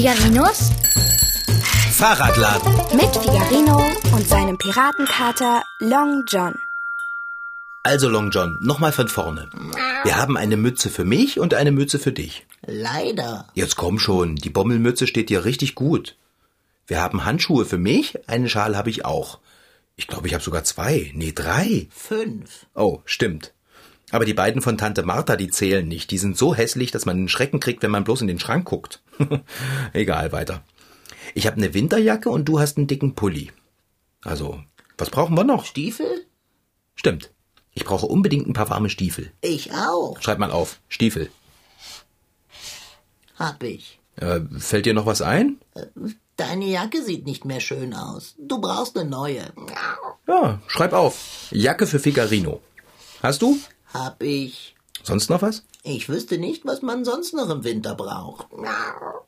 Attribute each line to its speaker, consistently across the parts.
Speaker 1: Figarinos
Speaker 2: Fahrradladen.
Speaker 1: mit Figarino und seinem Piratenkater Long John.
Speaker 2: Also Long John, nochmal von vorne. Wir haben eine Mütze für mich und eine Mütze für dich.
Speaker 3: Leider.
Speaker 2: Jetzt komm schon, die Bommelmütze steht dir richtig gut. Wir haben Handschuhe für mich, eine Schal habe ich auch. Ich glaube, ich habe sogar zwei, nee, drei.
Speaker 3: Fünf.
Speaker 2: Oh, stimmt. Aber die beiden von Tante Martha, die zählen nicht. Die sind so hässlich, dass man einen Schrecken kriegt, wenn man bloß in den Schrank guckt. Egal, weiter. Ich habe eine Winterjacke und du hast einen dicken Pulli. Also, was brauchen wir noch?
Speaker 3: Stiefel?
Speaker 2: Stimmt. Ich brauche unbedingt ein paar warme Stiefel.
Speaker 3: Ich auch.
Speaker 2: Schreib mal auf. Stiefel.
Speaker 3: Hab ich.
Speaker 2: Äh, fällt dir noch was ein?
Speaker 3: Deine Jacke sieht nicht mehr schön aus. Du brauchst eine neue.
Speaker 2: Ja, schreib auf. Jacke für Figarino. Hast du?
Speaker 3: Hab ich.
Speaker 2: Sonst noch was?
Speaker 3: Ich wüsste nicht, was man sonst noch im Winter braucht.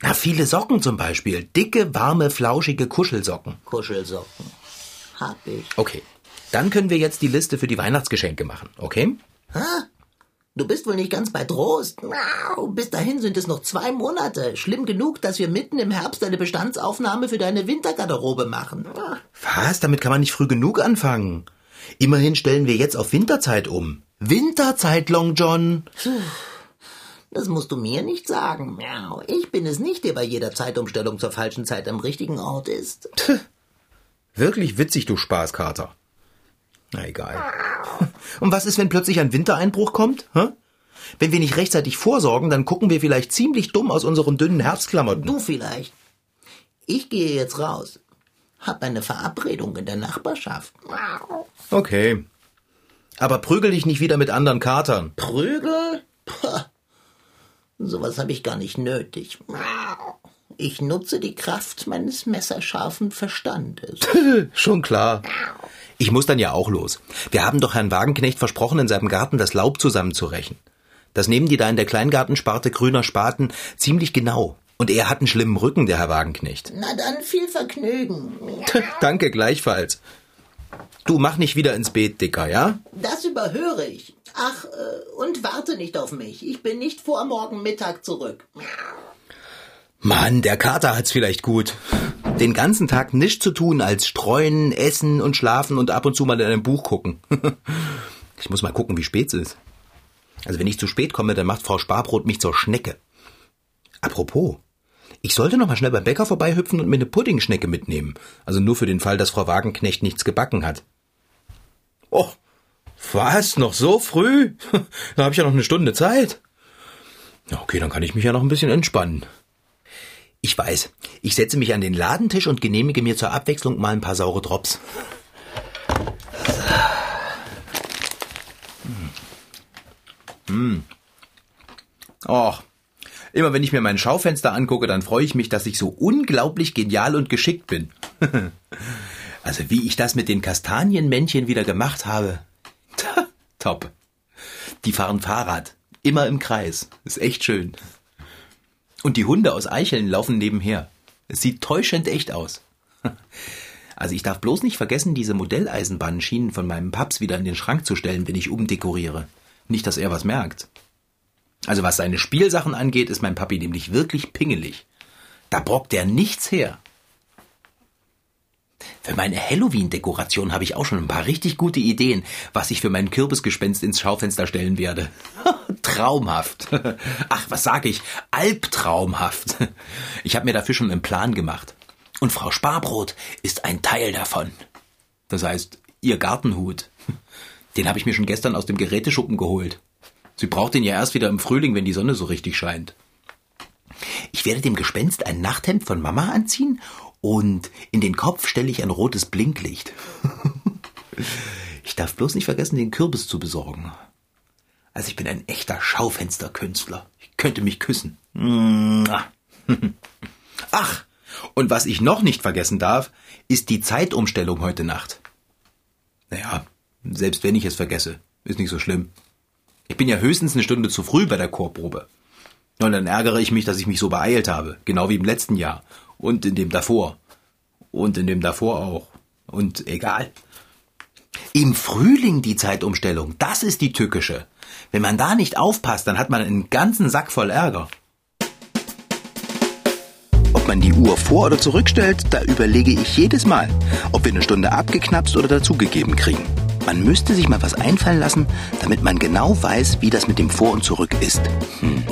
Speaker 2: Na, viele Socken zum Beispiel. Dicke, warme, flauschige Kuschelsocken.
Speaker 3: Kuschelsocken. Hab ich.
Speaker 2: Okay. Dann können wir jetzt die Liste für die Weihnachtsgeschenke machen, okay?
Speaker 3: Du bist wohl nicht ganz bei Trost. Bis dahin sind es noch zwei Monate. Schlimm genug, dass wir mitten im Herbst eine Bestandsaufnahme für deine Wintergarderobe machen.
Speaker 2: Was? Damit kann man nicht früh genug anfangen. Immerhin stellen wir jetzt auf Winterzeit um. Winterzeit, Long John.
Speaker 3: Das musst du mir nicht sagen. Miau. Ich bin es nicht, der bei jeder Zeitumstellung zur falschen Zeit am richtigen Ort ist.
Speaker 2: Wirklich witzig, du Spaßkater. Na egal. Und was ist, wenn plötzlich ein Wintereinbruch kommt? Hä? Wenn wir nicht rechtzeitig vorsorgen, dann gucken wir vielleicht ziemlich dumm aus unseren dünnen Herbstklamotten.
Speaker 3: Du vielleicht. Ich gehe jetzt raus. Hab eine Verabredung in der Nachbarschaft.
Speaker 2: Okay. Aber prügel dich nicht wieder mit anderen Katern.
Speaker 3: Prügel? Puh. Sowas habe ich gar nicht nötig. Ich nutze die Kraft meines messerscharfen Verstandes.
Speaker 2: Schon klar. Ich muss dann ja auch los. Wir haben doch Herrn Wagenknecht versprochen, in seinem Garten das Laub zusammenzurechen. Das nehmen die da in der Kleingartensparte grüner Spaten ziemlich genau. Und er hat einen schlimmen Rücken, der Herr Wagenknecht.
Speaker 3: Na dann viel Vergnügen.
Speaker 2: Danke gleichfalls. Du mach nicht wieder ins Beet, Dicker, ja?
Speaker 3: Das überhöre ich. Ach, äh, und warte nicht auf mich. Ich bin nicht vor morgen Mittag zurück.
Speaker 2: Mann, der Kater hat's vielleicht gut. Den ganzen Tag nichts zu tun als streuen, essen und schlafen und ab und zu mal in einem Buch gucken. Ich muss mal gucken, wie spät es ist. Also wenn ich zu spät komme, dann macht Frau Sparbrot mich zur Schnecke. Apropos, ich sollte noch mal schnell beim Bäcker vorbeihüpfen und mir eine Puddingschnecke mitnehmen. Also nur für den Fall, dass Frau Wagenknecht nichts gebacken hat. Oh, was? Noch so früh? Da habe ich ja noch eine Stunde Zeit. Ja, okay, dann kann ich mich ja noch ein bisschen entspannen. Ich weiß, ich setze mich an den Ladentisch und genehmige mir zur Abwechslung mal ein paar saure Drops. Hm. Och, immer wenn ich mir mein Schaufenster angucke, dann freue ich mich, dass ich so unglaublich genial und geschickt bin. also wie ich das mit den Kastanienmännchen wieder gemacht habe. Top. Die fahren Fahrrad. Immer im Kreis. Ist echt schön. Und die Hunde aus Eicheln laufen nebenher. Es sieht täuschend echt aus. Also ich darf bloß nicht vergessen, diese Modelleisenbahnschienen von meinem Paps wieder in den Schrank zu stellen, wenn ich umdekoriere. Nicht, dass er was merkt. Also was seine Spielsachen angeht, ist mein Papi nämlich wirklich pingelig. Da brockt er nichts her. Für meine Halloween-Dekoration habe ich auch schon ein paar richtig gute Ideen, was ich für mein Kürbisgespenst ins Schaufenster stellen werde. Traumhaft. Ach, was sag ich? Albtraumhaft. Ich habe mir dafür schon einen Plan gemacht. Und Frau Sparbrot ist ein Teil davon. Das heißt, ihr Gartenhut. Den habe ich mir schon gestern aus dem Geräteschuppen geholt. Sie braucht den ja erst wieder im Frühling, wenn die Sonne so richtig scheint. Ich werde dem Gespenst ein Nachthemd von Mama anziehen und in den Kopf stelle ich ein rotes Blinklicht. Ich darf bloß nicht vergessen, den Kürbis zu besorgen. Also ich bin ein echter Schaufensterkünstler. Ich könnte mich küssen. Ach, und was ich noch nicht vergessen darf, ist die Zeitumstellung heute Nacht. Naja, selbst wenn ich es vergesse, ist nicht so schlimm. Ich bin ja höchstens eine Stunde zu früh bei der Chorprobe. Und dann ärgere ich mich, dass ich mich so beeilt habe. Genau wie im letzten Jahr. Und in dem davor. Und in dem davor auch. Und egal. Im Frühling die Zeitumstellung, das ist die tückische. Wenn man da nicht aufpasst, dann hat man einen ganzen Sack voll Ärger. Ob man die Uhr vor- oder zurückstellt, da überlege ich jedes Mal, ob wir eine Stunde abgeknapst oder dazugegeben kriegen. Man müsste sich mal was einfallen lassen, damit man genau weiß, wie das mit dem Vor und Zurück ist. Hm.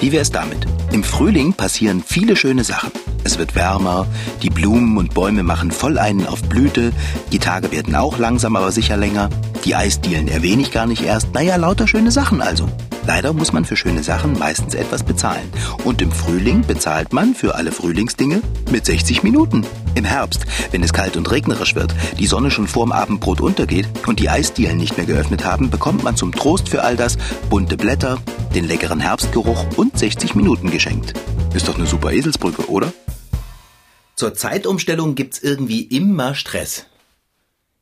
Speaker 2: Wie wär's damit? Im Frühling passieren viele schöne Sachen. Es wird wärmer, die Blumen und Bäume machen voll einen auf Blüte, die Tage werden auch langsam aber sicher länger, die Eisdielen erwähne ich gar nicht erst, naja, lauter schöne Sachen also. Leider muss man für schöne Sachen meistens etwas bezahlen. Und im Frühling bezahlt man für alle Frühlingsdinge mit 60 Minuten. Im Herbst, wenn es kalt und regnerisch wird, die Sonne schon vorm Abendbrot untergeht und die Eisdielen nicht mehr geöffnet haben, bekommt man zum Trost für all das bunte Blätter, den leckeren Herbstgeruch und 60 Minuten geschenkt. Ist doch eine super Eselsbrücke, oder? Zur Zeitumstellung gibt's irgendwie immer Stress.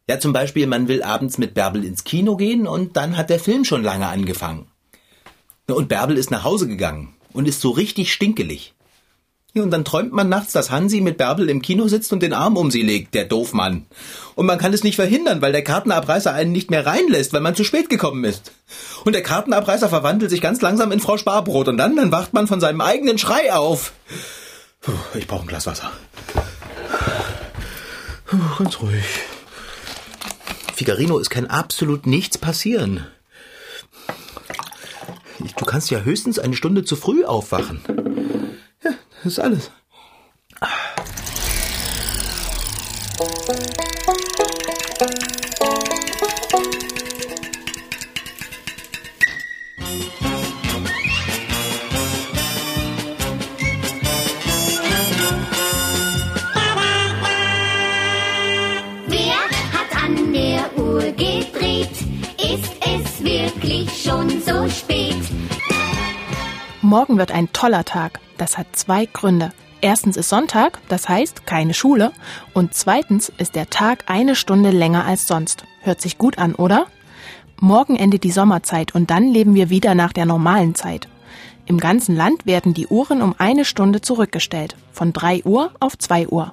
Speaker 2: Ja, zum Beispiel, man will abends mit Bärbel ins Kino gehen und dann hat der Film schon lange angefangen. Und Bärbel ist nach Hause gegangen und ist so richtig stinkelig. Und dann träumt man nachts, dass Hansi mit Bärbel im Kino sitzt und den Arm um sie legt, der Doofmann. Und man kann es nicht verhindern, weil der Kartenabreißer einen nicht mehr reinlässt, weil man zu spät gekommen ist. Und der Kartenabreißer verwandelt sich ganz langsam in Frau Sparbrot und dann, dann wacht man von seinem eigenen Schrei auf. Puh, ich brauche ein Glas Wasser. Puh, ganz ruhig. Figarino, es kann absolut nichts passieren. Du kannst ja höchstens eine Stunde zu früh aufwachen. Das ist alles.
Speaker 4: Wird ein toller Tag. Das hat zwei Gründe. Erstens ist Sonntag, das heißt keine Schule. Und zweitens ist der Tag eine Stunde länger als sonst. Hört sich gut an, oder? Morgen endet die Sommerzeit und dann leben wir wieder nach der normalen Zeit. Im ganzen Land werden die Uhren um eine Stunde zurückgestellt. Von 3 Uhr auf 2 Uhr.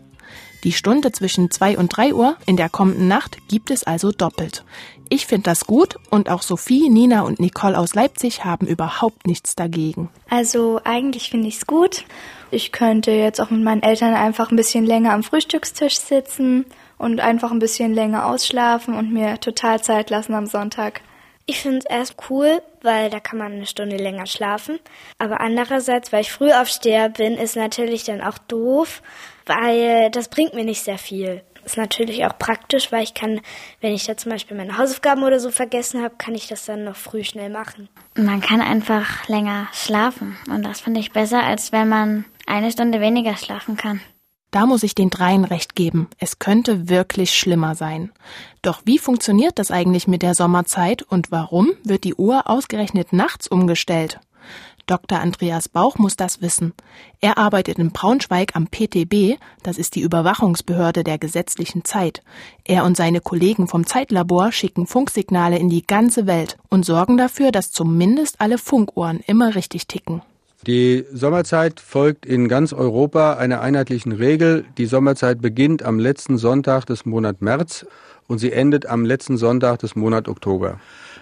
Speaker 4: Die Stunde zwischen 2 und 3 Uhr in der kommenden Nacht gibt es also doppelt. Ich finde das gut und auch Sophie, Nina und Nicole aus Leipzig haben überhaupt nichts dagegen.
Speaker 5: Also eigentlich finde ich es gut. Ich könnte jetzt auch mit meinen Eltern einfach ein bisschen länger am Frühstückstisch sitzen und einfach ein bisschen länger ausschlafen und mir total Zeit lassen am Sonntag.
Speaker 6: Ich finde es erst cool, weil da kann man eine Stunde länger schlafen. Aber andererseits, weil ich früh aufsteher bin, ist natürlich dann auch doof, weil das bringt mir nicht sehr viel. Ist natürlich auch praktisch, weil ich kann, wenn ich da zum Beispiel meine Hausaufgaben oder so vergessen habe, kann ich das dann noch früh schnell machen.
Speaker 7: Man kann einfach länger schlafen und das finde ich besser, als wenn man eine Stunde weniger schlafen kann.
Speaker 4: Da muss ich den dreien recht geben. Es könnte wirklich schlimmer sein. Doch wie funktioniert das eigentlich mit der Sommerzeit und warum wird die Uhr ausgerechnet nachts umgestellt? Dr. Andreas Bauch muss das wissen. Er arbeitet in Braunschweig am PTB, das ist die Überwachungsbehörde der gesetzlichen Zeit. Er und seine Kollegen vom Zeitlabor schicken Funksignale in die ganze Welt und sorgen dafür, dass zumindest alle Funkuhren immer richtig ticken.
Speaker 8: Die Sommerzeit folgt in ganz Europa einer einheitlichen Regel. Die Sommerzeit beginnt am letzten Sonntag des Monats März und sie endet am letzten Sonntag des Monats Oktober.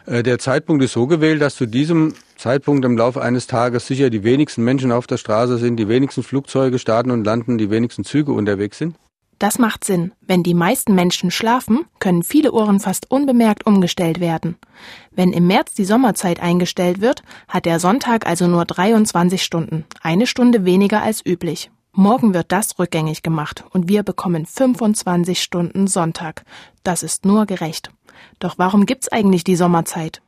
Speaker 8: Der Zeitpunkt ist so gewählt, dass zu diesem Zeitpunkt im Laufe eines Tages sicher die wenigsten Menschen auf der Straße sind, die wenigsten Flugzeuge starten und landen, die wenigsten Züge unterwegs sind.
Speaker 4: Das macht Sinn. Wenn die meisten Menschen schlafen, können viele Uhren fast unbemerkt umgestellt werden. Wenn im März die Sommerzeit eingestellt wird, hat der Sonntag also nur 23 Stunden, eine Stunde weniger als üblich. Morgen wird das rückgängig gemacht und wir bekommen 25 Stunden Sonntag. Das ist nur gerecht. Doch warum gibt's eigentlich die Sommerzeit?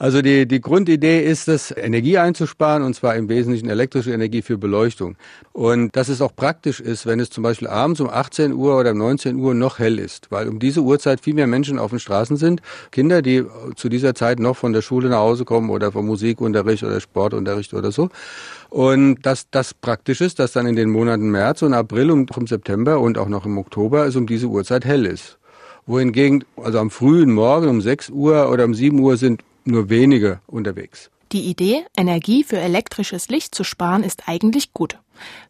Speaker 8: Also die, die Grundidee ist es, Energie einzusparen, und zwar im Wesentlichen elektrische Energie für Beleuchtung. Und dass es auch praktisch ist, wenn es zum Beispiel abends um 18 Uhr oder um 19 Uhr noch hell ist, weil um diese Uhrzeit viel mehr Menschen auf den Straßen sind. Kinder, die zu dieser Zeit noch von der Schule nach Hause kommen oder vom Musikunterricht oder Sportunterricht oder so. Und dass das praktisch ist, dass dann in den Monaten März und April und auch im September und auch noch im Oktober es um diese Uhrzeit hell ist wohingegen also am frühen Morgen um 6 Uhr oder um 7 Uhr sind nur wenige unterwegs.
Speaker 4: Die Idee, Energie für elektrisches Licht zu sparen, ist eigentlich gut.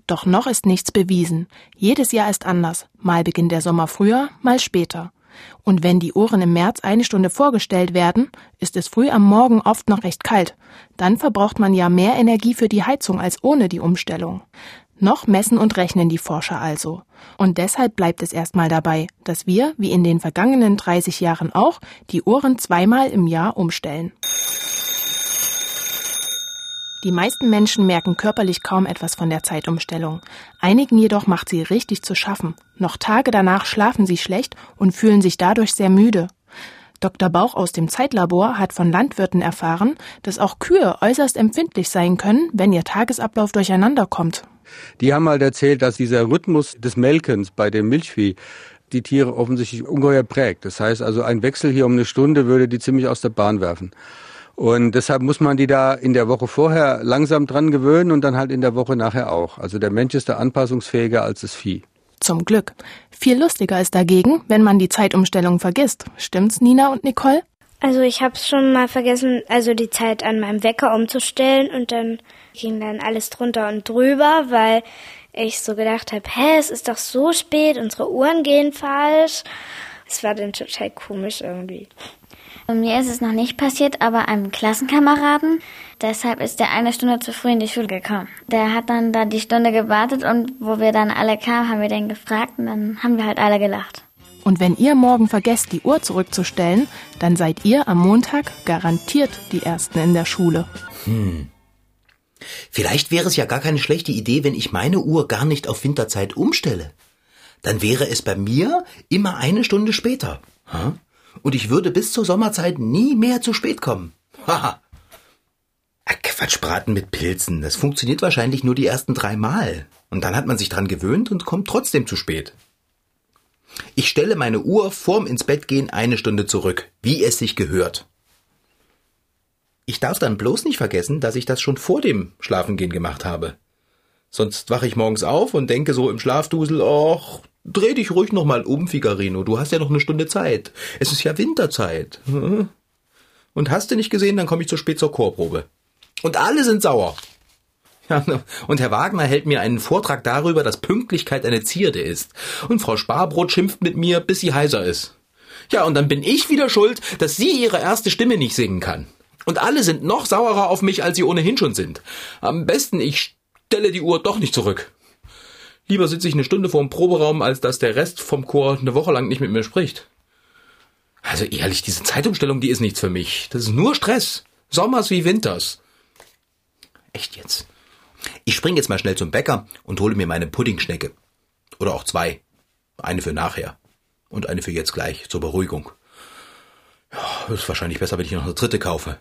Speaker 4: Doch noch ist nichts bewiesen. Jedes Jahr ist anders. Mal beginnt der Sommer früher, mal später. Und wenn die Uhren im März eine Stunde vorgestellt werden, ist es früh am Morgen oft noch recht kalt. Dann verbraucht man ja mehr Energie für die Heizung als ohne die Umstellung. Noch messen und rechnen die Forscher also. Und deshalb bleibt es erstmal dabei, dass wir, wie in den vergangenen 30 Jahren auch, die Uhren zweimal im Jahr umstellen. Die meisten Menschen merken körperlich kaum etwas von der Zeitumstellung. Einigen jedoch macht sie richtig zu schaffen. Noch Tage danach schlafen sie schlecht und fühlen sich dadurch sehr müde. Dr. Bauch aus dem Zeitlabor hat von Landwirten erfahren, dass auch Kühe äußerst empfindlich sein können, wenn ihr Tagesablauf durcheinander kommt.
Speaker 8: Die haben halt erzählt, dass dieser Rhythmus des Melkens bei dem Milchvieh die Tiere offensichtlich ungeheuer prägt. Das heißt also, ein Wechsel hier um eine Stunde würde die ziemlich aus der Bahn werfen. Und deshalb muss man die da in der Woche vorher langsam dran gewöhnen und dann halt in der Woche nachher auch. Also der Mensch ist da anpassungsfähiger als das Vieh.
Speaker 4: Zum Glück. Viel lustiger ist dagegen, wenn man die Zeitumstellung vergisst. Stimmt's, Nina und Nicole?
Speaker 6: Also ich habe schon mal vergessen, also die Zeit an meinem Wecker umzustellen und dann ging dann alles drunter und drüber, weil ich so gedacht habe, hä, es ist doch so spät, unsere Uhren gehen falsch. Es war dann total komisch irgendwie.
Speaker 7: Mir ist es noch nicht passiert, aber einem Klassenkameraden. Deshalb ist der eine Stunde zu früh in die Schule gekommen. Der hat dann da die Stunde gewartet und wo wir dann alle kamen, haben wir den gefragt und dann haben wir halt alle gelacht.
Speaker 4: Und wenn ihr morgen vergesst, die Uhr zurückzustellen, dann seid ihr am Montag garantiert die Ersten in der Schule.
Speaker 2: Hm. Vielleicht wäre es ja gar keine schlechte Idee, wenn ich meine Uhr gar nicht auf Winterzeit umstelle. Dann wäre es bei mir immer eine Stunde später. Und ich würde bis zur Sommerzeit nie mehr zu spät kommen. Haha. Quatschbraten mit Pilzen. Das funktioniert wahrscheinlich nur die ersten drei Mal. Und dann hat man sich dran gewöhnt und kommt trotzdem zu spät. Ich stelle meine Uhr vorm ins Bett gehen eine Stunde zurück, wie es sich gehört. Ich darf dann bloß nicht vergessen, dass ich das schon vor dem Schlafengehen gemacht habe. Sonst wache ich morgens auf und denke so im Schlafdusel, ach, dreh dich ruhig noch mal um, Figarino, du hast ja noch eine Stunde Zeit. Es ist ja Winterzeit. Und hast du nicht gesehen, dann komme ich zu spät zur Chorprobe. Und alle sind sauer. Und Herr Wagner hält mir einen Vortrag darüber, dass Pünktlichkeit eine Zierde ist. Und Frau Sparbrot schimpft mit mir, bis sie heiser ist. Ja, und dann bin ich wieder schuld, dass sie ihre erste Stimme nicht singen kann. Und alle sind noch sauerer auf mich, als sie ohnehin schon sind. Am besten, ich stelle die Uhr doch nicht zurück. Lieber sitze ich eine Stunde vor dem Proberaum, als dass der Rest vom Chor eine Woche lang nicht mit mir spricht. Also ehrlich, diese Zeitumstellung, die ist nichts für mich. Das ist nur Stress. Sommers wie Winters. Echt jetzt? Ich spring jetzt mal schnell zum Bäcker und hole mir meine Puddingschnecke. Oder auch zwei. Eine für nachher. Und eine für jetzt gleich, zur Beruhigung. Ja, ist wahrscheinlich besser, wenn ich noch eine dritte kaufe.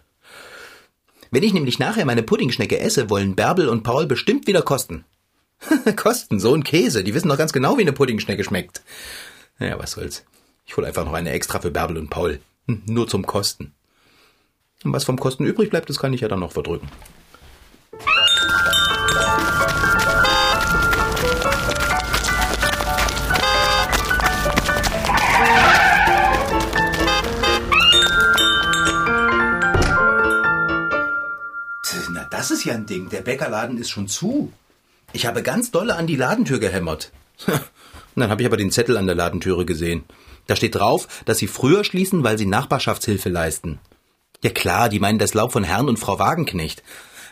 Speaker 2: Wenn ich nämlich nachher meine Puddingschnecke esse, wollen Bärbel und Paul bestimmt wieder kosten. kosten, so ein Käse. Die wissen doch ganz genau, wie eine Puddingschnecke schmeckt. Naja, was soll's. Ich hole einfach noch eine extra für Bärbel und Paul. Hm, nur zum Kosten. Und was vom Kosten übrig bleibt, das kann ich ja dann noch verdrücken. Ist ja ein Ding. Der Bäckerladen ist schon zu. Ich habe ganz dolle an die Ladentür gehämmert. Und dann habe ich aber den Zettel an der Ladentüre gesehen. Da steht drauf, dass sie früher schließen, weil sie Nachbarschaftshilfe leisten. Ja klar, die meinen das Laub von Herrn und Frau Wagenknecht.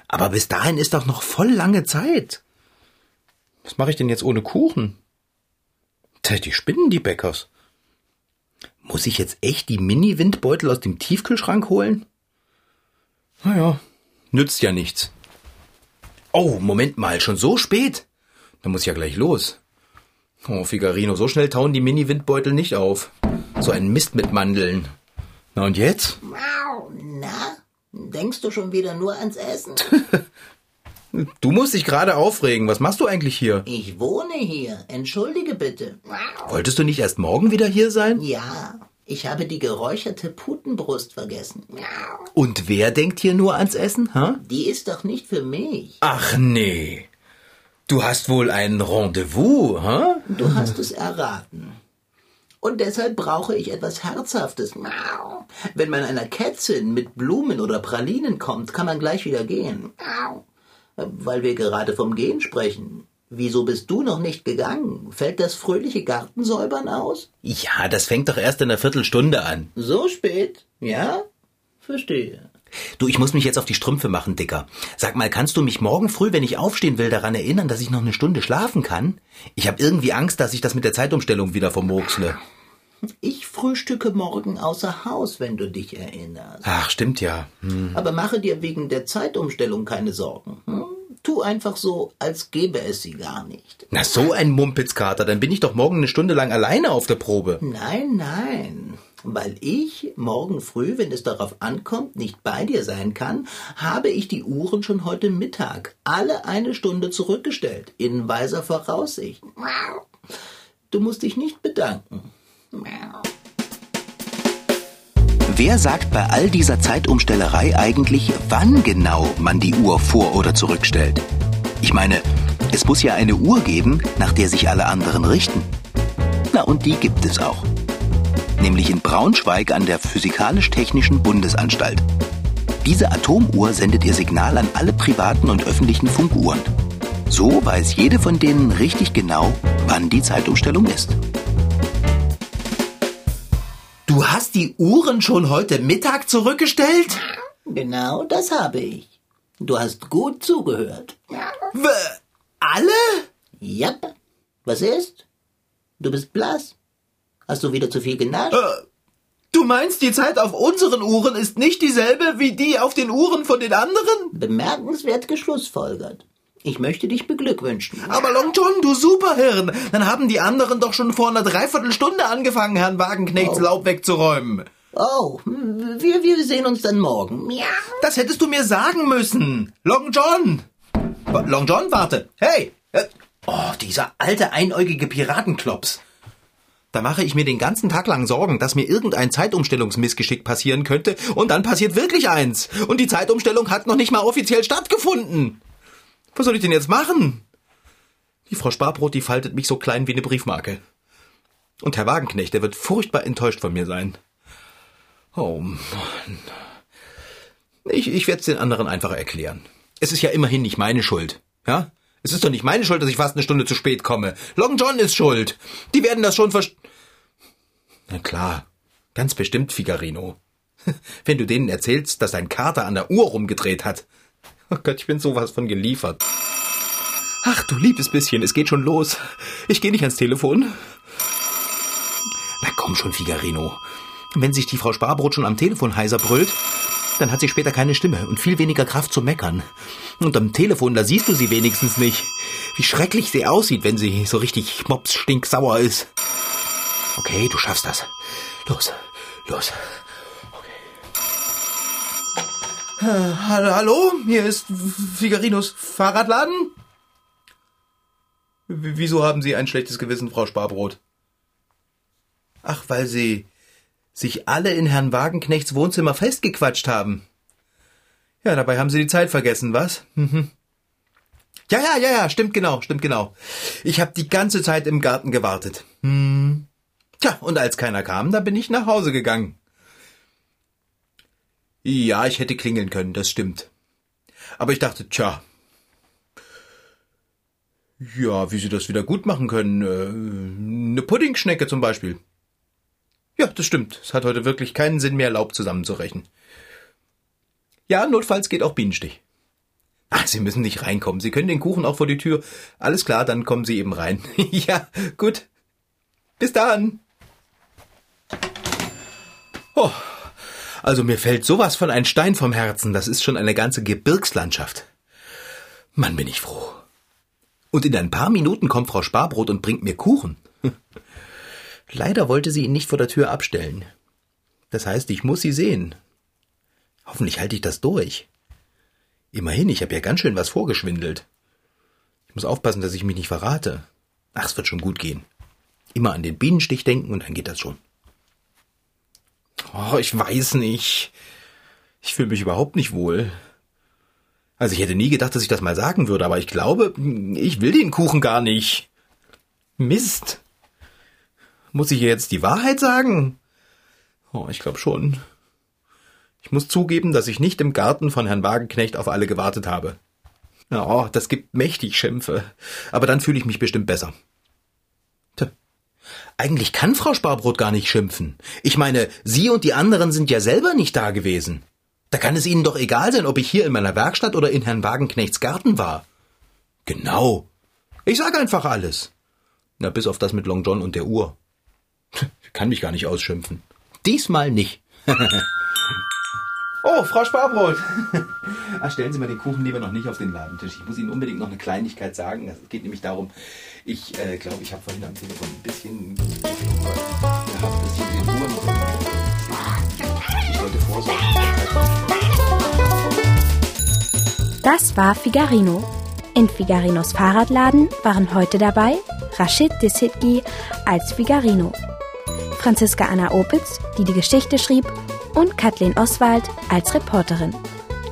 Speaker 2: Aber bis dahin ist doch noch voll lange Zeit. Was mache ich denn jetzt ohne Kuchen? Die spinnen die Bäckers. Muss ich jetzt echt die Mini-Windbeutel aus dem Tiefkühlschrank holen? Naja, nützt ja nichts. Oh, Moment mal, schon so spät? Da muss ich ja gleich los. Oh, Figarino, so schnell tauen die Mini-Windbeutel nicht auf. So ein Mist mit Mandeln. Na und jetzt?
Speaker 3: Na, denkst du schon wieder nur ans Essen?
Speaker 2: Du musst dich gerade aufregen. Was machst du eigentlich hier?
Speaker 3: Ich wohne hier. Entschuldige bitte.
Speaker 2: Wolltest du nicht erst morgen wieder hier sein?
Speaker 3: Ja, ich habe die geräucherte Putenbrust vergessen.
Speaker 2: Und wer denkt hier nur ans Essen, ha?
Speaker 3: Die ist doch nicht für mich.
Speaker 2: Ach nee. Du hast wohl ein Rendezvous, ha?
Speaker 3: Du hast es erraten. Und deshalb brauche ich etwas Herzhaftes. Wenn man einer Kätzin mit Blumen oder Pralinen kommt, kann man gleich wieder gehen. Weil wir gerade vom Gehen sprechen. Wieso bist du noch nicht gegangen? Fällt das fröhliche Gartensäubern aus?
Speaker 2: Ja, das fängt doch erst in einer Viertelstunde an.
Speaker 3: So spät? Ja? Verstehe.
Speaker 2: Du, ich muss mich jetzt auf die Strümpfe machen, Dicker. Sag mal, kannst du mich morgen früh, wenn ich aufstehen will, daran erinnern, dass ich noch eine Stunde schlafen kann? Ich habe irgendwie Angst, dass ich das mit der Zeitumstellung wieder vermurksle.
Speaker 3: Ich frühstücke morgen außer Haus, wenn du dich erinnerst.
Speaker 2: Ach, stimmt ja. Hm.
Speaker 3: Aber mache dir wegen der Zeitumstellung keine Sorgen. Hm? Tu einfach so, als gäbe es sie gar nicht.
Speaker 2: Na, so ein Mumpitzkater, dann bin ich doch morgen eine Stunde lang alleine auf der Probe.
Speaker 3: Nein, nein. Weil ich morgen früh, wenn es darauf ankommt, nicht bei dir sein kann, habe ich die Uhren schon heute Mittag alle eine Stunde zurückgestellt, in weiser Voraussicht. Du musst dich nicht bedanken.
Speaker 2: Wer sagt bei all dieser Zeitumstellerei eigentlich, wann genau man die Uhr vor- oder zurückstellt? Ich meine, es muss ja eine Uhr geben, nach der sich alle anderen richten. Na, und die gibt es auch. Nämlich in Braunschweig an der Physikalisch-Technischen Bundesanstalt. Diese Atomuhr sendet ihr Signal an alle privaten und öffentlichen Funkuhren. So weiß jede von denen richtig genau, wann die Zeitumstellung ist. Du hast die Uhren schon heute Mittag zurückgestellt?
Speaker 3: Genau das habe ich. Du hast gut zugehört.
Speaker 2: W alle?
Speaker 3: Jap. Was ist? Du bist blass. Hast du wieder zu viel genascht?
Speaker 2: Äh, du meinst, die Zeit auf unseren Uhren ist nicht dieselbe wie die auf den Uhren von den anderen?
Speaker 3: Bemerkenswert geschlussfolgert. Ich möchte dich beglückwünschen.
Speaker 2: Aber Long John, du Superhirn, dann haben die anderen doch schon vor einer Dreiviertelstunde angefangen, Herrn Wagenknechts
Speaker 3: Oh.
Speaker 2: Laub wegzuräumen.
Speaker 3: Oh, wir, wir sehen uns dann morgen. Miau.
Speaker 2: Das hättest du mir sagen müssen. Long John. Long John, warte. Hey. Äh, Oh, dieser alte einäugige Piratenklops. Da mache ich mir den ganzen Tag lang Sorgen, dass mir irgendein Zeitumstellungsmissgeschick passieren könnte und dann passiert wirklich eins. Und die Zeitumstellung hat noch nicht mal offiziell stattgefunden. Was soll ich denn jetzt machen? Die Frau Sparbrot, die faltet mich so klein wie eine Briefmarke. Und Herr Wagenknecht, der wird furchtbar enttäuscht von mir sein. Oh Mann. Ich, ich werde es den anderen einfach erklären. Es ist ja immerhin nicht meine Schuld. Ja? Es ist doch nicht meine Schuld, dass ich fast eine Stunde zu spät komme. Long John ist schuld. Die werden das schon verst... Na klar. Ganz bestimmt, Figarino. Wenn du denen erzählst, dass dein Kater an der Uhr rumgedreht hat. Oh Gott, ich bin sowas von geliefert. Ach, du liebes bisschen, es geht schon los. Ich gehe nicht ans Telefon. Na komm schon, Figarino. Wenn sich die Frau Sparbrot schon am Telefon heiser brüllt, dann hat sie später keine Stimme und viel weniger Kraft zu meckern. Und am Telefon, da siehst du sie wenigstens nicht. Wie schrecklich sie aussieht, wenn sie so richtig mopsstinksauer ist. Okay, du schaffst das. Los, los. Äh, hallo, hier ist Figarinos Fahrradladen. Wieso haben Sie ein schlechtes Gewissen, Frau Sparbrot? Ach, weil Sie sich alle in Herrn Wagenknechts Wohnzimmer festgequatscht haben. Ja, dabei haben Sie die Zeit vergessen, was? Mhm. Ja, ja, ja, ja, stimmt genau, stimmt genau. Ich habe die ganze Zeit im Garten gewartet. Hm. Tja, und als keiner kam, da bin ich nach Hause gegangen. Ja, ich hätte klingeln können, das stimmt. Aber ich dachte, tja, ja, wie Sie das wieder gut machen können. Äh, eine Puddingschnecke zum Beispiel. Ja, das stimmt. Es hat heute wirklich keinen Sinn mehr, Laub zusammenzurechnen. Ja, notfalls geht auch Bienenstich. Ach, Sie müssen nicht reinkommen. Sie können den Kuchen auch vor die Tür. Alles klar, dann kommen Sie eben rein. ja, gut. Bis dann. Oh, also mir fällt sowas von ein Stein vom Herzen. Das ist schon eine ganze Gebirgslandschaft. Mann, bin ich froh. Und in ein paar Minuten kommt Frau Sparbrot und bringt mir Kuchen. Leider wollte sie ihn nicht vor der Tür abstellen. Das heißt, ich muss sie sehen. Hoffentlich halte ich das durch. Immerhin, ich habe ja ganz schön was vorgeschwindelt. Ich muss aufpassen, dass ich mich nicht verrate. Ach, es wird schon gut gehen. Immer an den Bienenstich denken und dann geht das schon. Oh, ich weiß nicht. Ich fühle mich überhaupt nicht wohl. Also ich hätte nie gedacht, dass ich das mal sagen würde, aber ich glaube, ich will den Kuchen gar nicht. Mist. Muss ich jetzt die Wahrheit sagen? Oh, ich glaube schon. Ich muss zugeben, dass ich nicht im Garten von Herrn Wagenknecht auf alle gewartet habe. Oh, das gibt mächtig Schimpfe. Aber dann fühle ich mich bestimmt besser. Eigentlich kann Frau Sparbrot gar nicht schimpfen. Ich meine, Sie und die anderen sind ja selber nicht da gewesen. Da kann es Ihnen doch egal sein, ob ich hier in meiner Werkstatt oder in Herrn Wagenknechts Garten war. Genau. Ich sag einfach alles. Na, bis auf das mit Long John und der Uhr. Ich kann mich gar nicht ausschimpfen. Diesmal nicht. oh, Frau Sparbrot. Ach, stellen Sie mal den Kuchen lieber noch nicht auf den Ladentisch. Ich muss Ihnen unbedingt noch eine Kleinigkeit sagen. Es geht nämlich darum, ich äh, glaube, ich habe vorhin am Telefon ein bisschen gehabt, dass hier den Uhren Ich sollte vorsorgen.
Speaker 1: Das war Figarino. In Figarinos Fahrradladen waren heute dabei Rashid Desitgi als Figarino, Franziska Anna Opitz, die die Geschichte schrieb, und Kathleen Oswald als Reporterin.